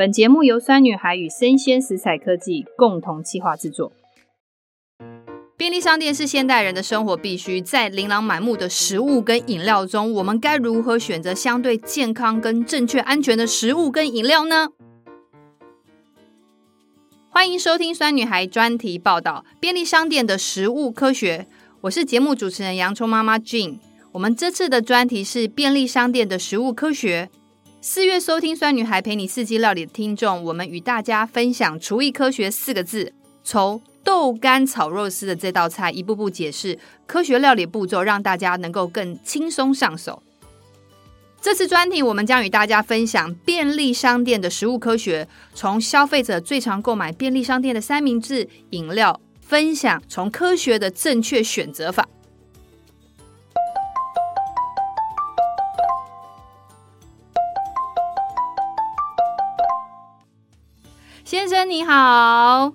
本节目由酸女孩与生鲜食材科技共同企划制作。便利商店是现代人的生活必须，在琳琅满目的食物跟饮料中，我们该如何选择相对健康跟正确安全的食物跟饮料呢？欢迎收听酸女孩专题报道：便利商店的食物科学。我是节目主持人洋葱妈妈 Jean。我们这次的专题是便利商店的食物科学。四月收听酸女孩陪你四季料理的听众，我们与大家分享厨艺科学四个字，从豆干炒肉丝的这道菜，一步步解释科学料理步骤，让大家能够更轻松上手。这次专题，我们将与大家分享便利商店的食物科学，从消费者最常购买便利商店的三明治、饮料，分享从科学的正确选择法。先生你好。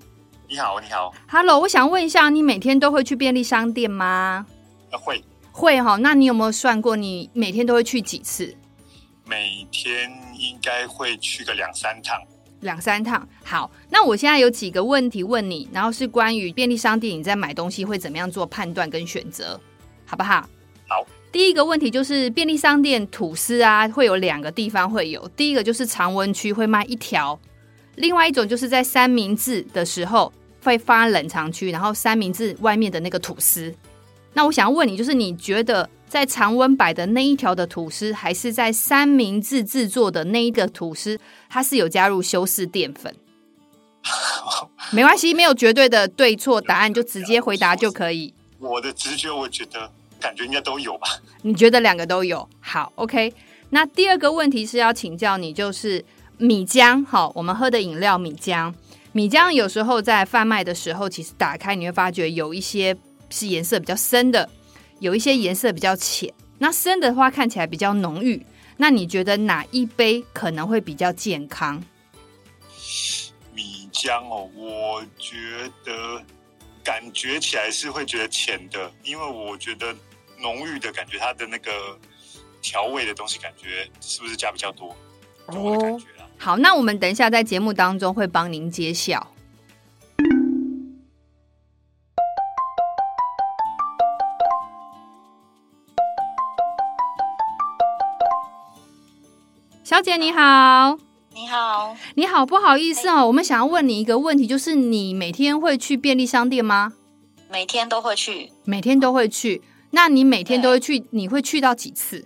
你好，你好，Hello，我想问一下，你每天都会去便利商店吗？呃，会，会哈。那你有没有算过，你每天都会去几次？每天应该会去个两三趟。两三趟，好。那我现在有几个问题问你，然后是关于便利商店，你在买东西会怎么样做判断跟选择，好不好？好。第一个问题就是便利商店吐司啊，会有两个地方会有，第一个就是常温区会卖一条。另外一种就是在三明治的时候会放冷藏区，然后三明治外面的那个吐司。那我想要问你，就是你觉得在常温摆的那一条的吐司，还是在三明治制作的那一个吐司，它是有加入修饰淀粉？没关系，没有绝对的对错答案，就直接回答就可以。我的直觉，我觉得感觉应该都有吧。你觉得两个都有？好，OK。那第二个问题是要请教你，就是。米浆，好，我们喝的饮料米浆，米浆有时候在贩卖的时候，其实打开你会发觉有一些是颜色比较深的，有一些颜色比较浅。那深的话看起来比较浓郁。那你觉得哪一杯可能会比较健康？米浆哦，我觉得感觉起来是会觉得浅的，因为我觉得浓郁的感觉，它的那个调味的东西，感觉是不是加比较多？我的感觉。好，那我们等一下在节目当中会帮您揭晓。小姐你好，你好，你好，不好意思哦，我们想要问你一个问题，就是你每天会去便利商店吗？每天都会去，每天都会去。那你每天都会去，你会去到几次？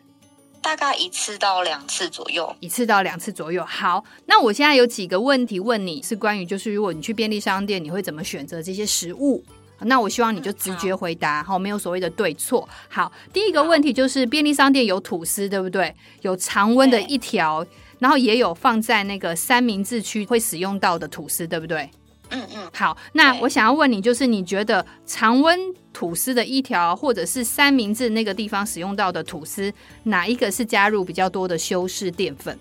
大概一次到两次左右，一次到两次左右。好，那我现在有几个问题问你，是关于就是如果你去便利商店，你会怎么选择这些食物？那我希望你就直觉回答，好，没有所谓的对错。好，第一个问题就是便利商店有吐司，对不对？有常温的一条，然后也有放在那个三明治区会使用到的吐司，对不对？嗯嗯，好，那我想要问你，就是你觉得常温吐司的一条，或者是三明治那个地方使用到的吐司，哪一个是加入比较多的修饰淀粉？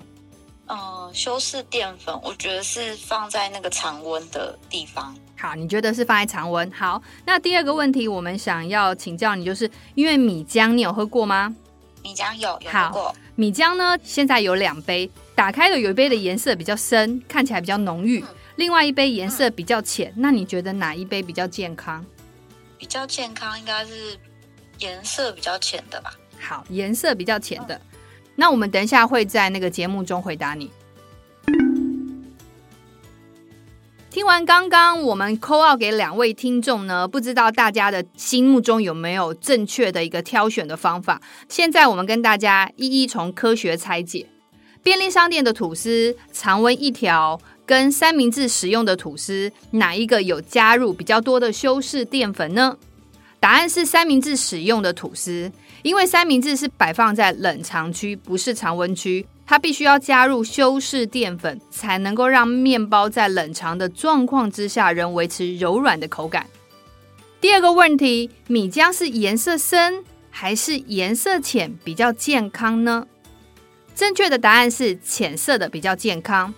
呃，修饰淀粉，我觉得是放在那个常温的地方。好，你觉得是放在常温？好，那第二个问题，我们想要请教你，就是因为米浆，你有喝过吗？米浆有，有喝过。米浆呢，现在有两杯，打开的有一杯的颜色比较深，看起来比较浓郁。嗯另外一杯颜色比较浅，嗯，那你觉得哪一杯比较健康？比较健康应该是颜色比较浅的吧。好，颜色比较浅的，嗯。那我们等一下会在那个节目中回答你。听完刚刚我们 call out 给两位听众呢，不知道大家的心目中有没有正确的一个挑选的方法？现在我们跟大家一一从科学拆解。便利商店的吐司常温一条。跟三明治使用的吐司，哪一个有加入比较多的修饰淀粉呢？答案是三明治使用的吐司，因为三明治是摆放在冷藏区，不是常温区，它必须要加入修饰淀粉，才能够让面包在冷藏的状况之下仍维持柔软的口感。第二个问题，米浆是颜色深还是颜色浅比较健康呢？正确的答案是浅色的比较健康。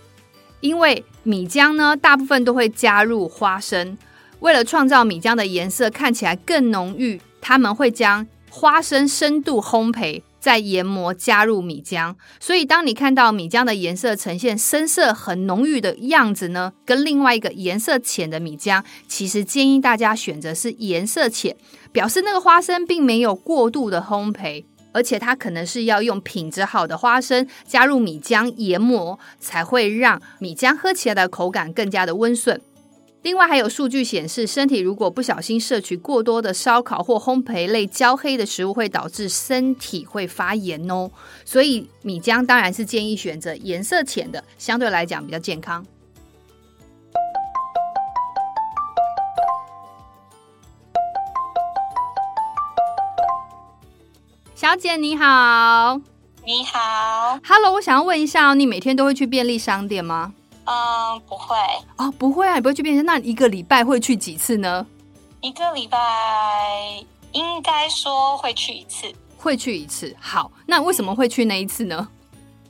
因为米浆呢，大部分都会加入花生，为了创造米浆的颜色看起来更浓郁，他们会将花生深度烘焙，再研磨加入米浆。所以，当你看到米浆的颜色呈现深色很浓郁的样子呢，跟另外一个颜色浅的米浆，其实建议大家选择是颜色浅，表示那个花生并没有过度的烘焙。而且它可能是要用品质好的花生加入米浆研磨，才会让米浆喝起来的口感更加的温顺。另外还有数据显示，身体如果不小心摄取过多的烧烤或烘焙类焦黑的食物，会导致身体会发炎哦。所以米浆当然是建议选择颜色浅的，相对来讲比较健康。小姐你好，你好，Hello，我想要问一下，你每天都会去便利商店吗？嗯，不会。哦，不会啊，你不会去便利商店，那一个礼拜会去几次呢？一个礼拜应该说会去一次，会去一次。好，那为什么会去那一次呢？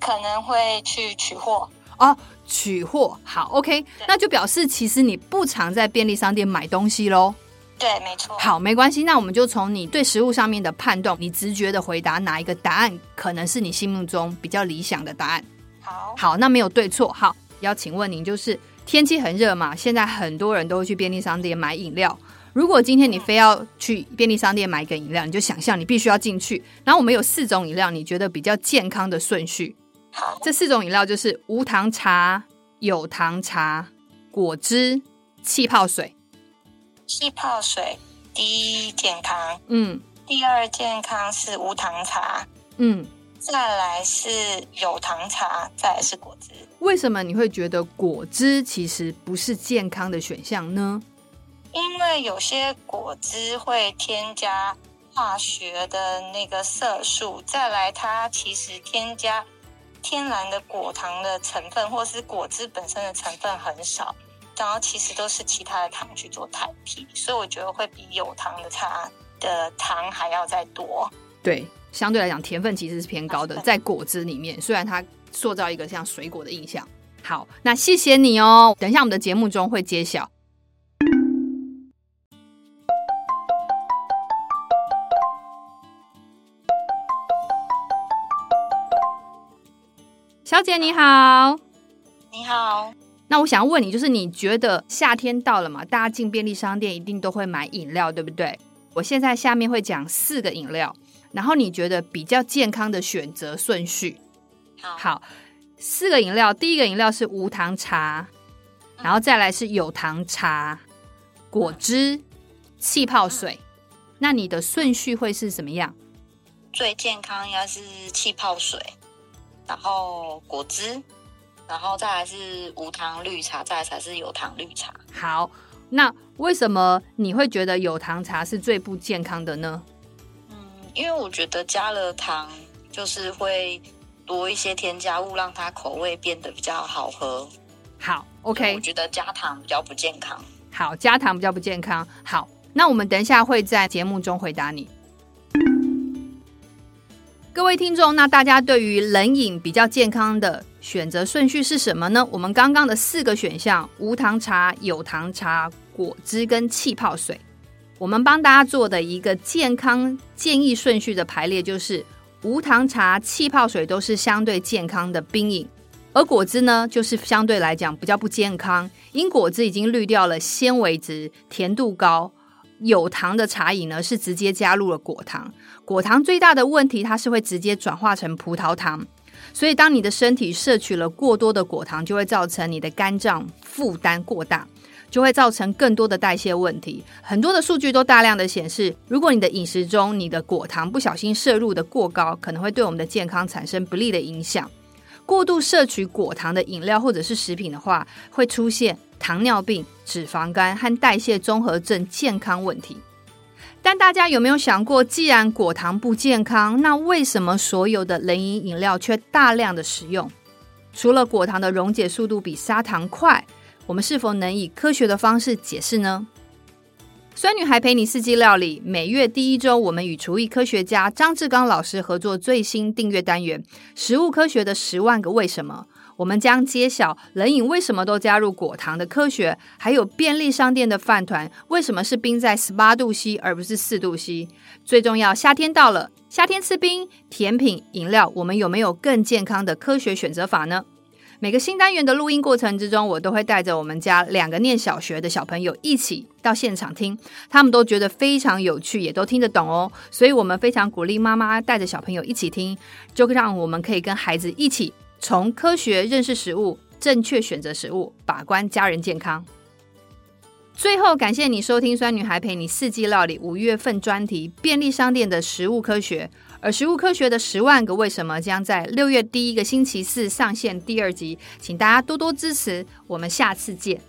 可能会去取货。哦，取货。好，OK，那就表示其实你不常在便利商店买东西喽。对，没错。好，没关系。那我们就从你对食物上面的判断，你直觉的回答哪一个答案可能是你心目中比较理想的答案。好，好，那没有对错。好，要请问您，就是天气很热嘛，现在很多人都会去便利商店买饮料。如果今天你非要去便利商店买一个饮料，你就想象你必须要进去。然后我们有四种饮料，你觉得比较健康的顺序。好，这四种饮料就是无糖茶、有糖茶、果汁、气泡水。气泡水第一健康，嗯，第二健康是无糖茶，嗯，再来是有糖茶，再来是果汁。为什么你会觉得果汁其实不是健康的选项呢？因为有些果汁会添加化学的那个色素，再来它其实添加天然的果糖的成分，或是果汁本身的成分很少。然后其实都是其他的糖去做代替，所以我觉得会比有糖的茶的糖还要再多。对，相对来讲甜分其实是偏高的，在果汁里面，虽然它塑造一个像水果的印象。好，那谢谢你哦。等一下我们的节目中会揭晓。小姐你好，你好。那我想问你，就是你觉得夏天到了嘛？大家进便利商店一定都会买饮料，对不对？我现在下面会讲四个饮料，然后你觉得比较健康的选择顺序。好，好，四个饮料，第一个饮料是无糖茶，然后再来是有糖茶、果汁、气泡水。那你的顺序会是什么样？最健康应该是气泡水，然后果汁。然后再来是无糖绿茶，再来才是有糖绿茶。好，那为什么你会觉得有糖茶是最不健康的呢？嗯，因为我觉得加了糖就是会多一些添加物，让它口味变得比较好喝。好，OK，我觉得加糖比较不健康。好，加糖比较不健康。好，那我们等一下会在节目中回答你。各位听众，那大家对于冷饮比较健康的选择顺序是什么呢？我们刚刚的四个选项：无糖茶、有糖茶、果汁跟气泡水。我们帮大家做的一个健康建议顺序的排列就是：无糖茶、气泡水都是相对健康的冰饮，而果汁呢，就是相对来讲比较不健康，因果汁已经滤掉了纤维质，甜度高。有糖的茶饮呢，是直接加入了果糖。果糖最大的问题，它是会直接转化成葡萄糖。所以，当你的身体摄取了过多的果糖，就会造成你的肝脏负担过大，就会造成更多的代谢问题。很多的数据都大量的显示，如果你的饮食中你的果糖不小心摄入的过高，可能会对我们的健康产生不利的影响。过度摄取果糖的饮料或者是食品的话，会出现糖尿病、脂肪肝和代谢综合症健康问题。但大家有没有想过，既然果糖不健康，那为什么所有的冷饮饮料却大量的使用？除了果糖的溶解速度比砂糖快，我们是否能以科学的方式解释呢？酸女孩陪你四季料理，每月第一周，我们与厨艺科学家张志刚老师合作最新订阅单元《食物科学的十万个为什么》。我们将揭晓冷饮为什么都加入果糖的科学，还有便利商店的饭团为什么是冰在十八度 C 而不是四度 C。最重要，夏天到了，夏天吃冰甜品饮料，我们有没有更健康的科学选择法呢？每个新单元的录音过程之中，我都会带着我们家两个念小学的小朋友一起到现场听，他们都觉得非常有趣，也都听得懂哦。所以，我们非常鼓励妈妈带着小朋友一起听，就让我们可以跟孩子一起从科学认识食物，正确选择食物，把关家人健康。最后，感谢你收听酸女孩陪你四季料理五月份专题便利商店的食物科学。而食物科学的十万个为什么将在六月第一个星期四上线第二集，请大家多多支持，我们下次见。